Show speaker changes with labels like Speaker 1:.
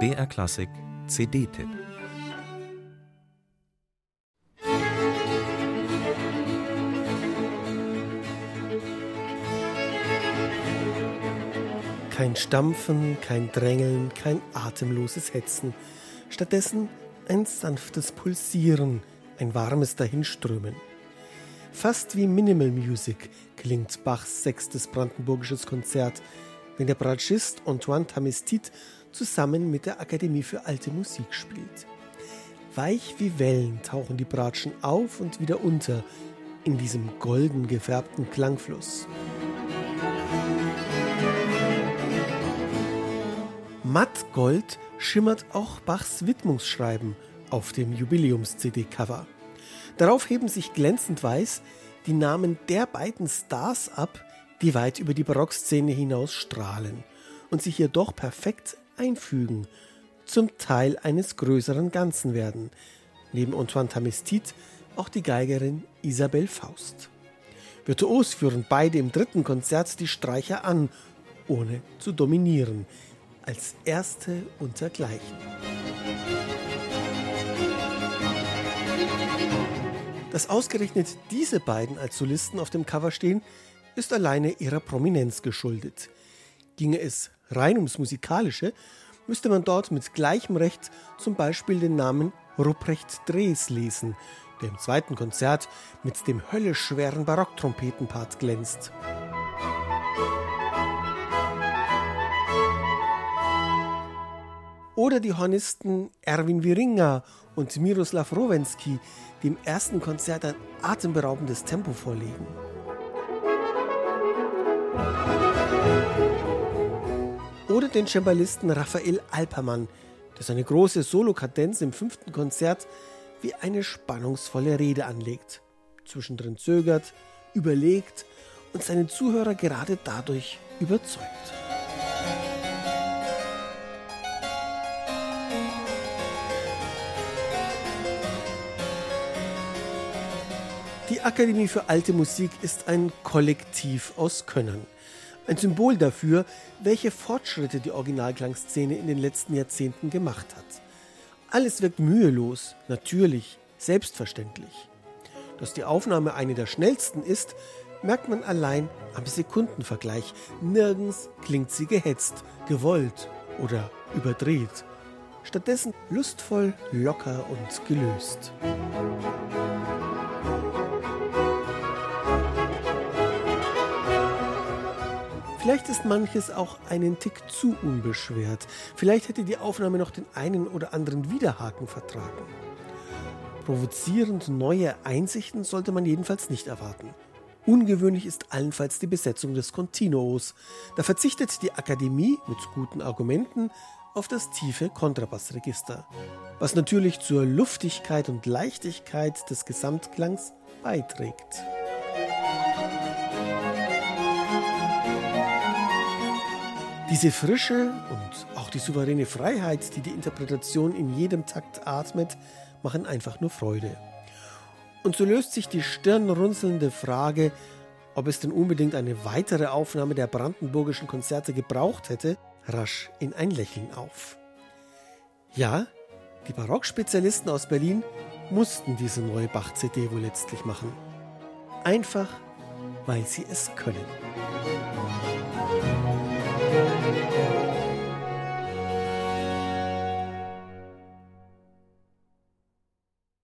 Speaker 1: BR Klassik CD-Tipp
Speaker 2: Kein Stampfen, kein Drängeln, kein atemloses Hetzen. Stattdessen ein sanftes Pulsieren, ein warmes Dahinströmen. Fast wie Minimal Music klingt Bachs sechstes brandenburgisches Konzert, wenn der Bratschist Antoine Tamestit zusammen mit der Akademie für Alte Musik spielt. Weich wie Wellen tauchen die Bratschen auf und wieder unter in diesem golden gefärbten Klangfluss. Mattgold schimmert auch Bachs Widmungsschreiben auf dem Jubiläums-CD-Cover. Darauf heben sich glänzend weiß die Namen der beiden Stars ab, die weit über die Barockszene hinaus strahlen und sich hier doch perfekt einfügen, zum Teil eines größeren Ganzen werden. Neben Antoine Tamestit auch die Geigerin Isabel Faust. Virtuos führen beide im dritten Konzert die Streicher an, ohne zu dominieren als erste untergleichen. Dass ausgerechnet diese beiden als Solisten auf dem Cover stehen, ist alleine ihrer Prominenz geschuldet. Ginge es rein ums Musikalische, müsste man dort mit gleichem Recht zum Beispiel den Namen Ruprecht Drees lesen, der im zweiten Konzert mit dem höllisch schweren Barocktrompetenpart glänzt. Oder die Hornisten Erwin Wiringa und Miroslav Rowensky, die im ersten Konzert ein atemberaubendes Tempo vorlegen. Oder den Cembalisten Raphael Alpermann, der seine große Solokadenz im fünften Konzert wie eine spannungsvolle Rede anlegt. Zwischendrin zögert, überlegt und seinen Zuhörer gerade dadurch überzeugt. Die Akademie für alte Musik ist ein Kollektiv aus Könnern. Ein Symbol dafür, welche Fortschritte die Originalklangszene in den letzten Jahrzehnten gemacht hat. Alles wirkt mühelos, natürlich, selbstverständlich. Dass die Aufnahme eine der schnellsten ist, merkt man allein am Sekundenvergleich. Nirgends klingt sie gehetzt, gewollt oder überdreht. Stattdessen lustvoll, locker und gelöst. Vielleicht ist manches auch einen Tick zu unbeschwert. Vielleicht hätte die Aufnahme noch den einen oder anderen Widerhaken vertragen. Provozierend neue Einsichten sollte man jedenfalls nicht erwarten. Ungewöhnlich ist allenfalls die Besetzung des Continuos. Da verzichtet die Akademie mit guten Argumenten auf das tiefe Kontrabassregister, was natürlich zur Luftigkeit und Leichtigkeit des Gesamtklangs beiträgt. Diese Frische und auch die souveräne Freiheit, die die Interpretation in jedem Takt atmet, machen einfach nur Freude. Und so löst sich die stirnrunzelnde Frage, ob es denn unbedingt eine weitere Aufnahme der brandenburgischen Konzerte gebraucht hätte, rasch in ein Lächeln auf. Ja, die Barockspezialisten aus Berlin mussten diese neue Bach-CD wohl letztlich machen. Einfach, weil sie es können.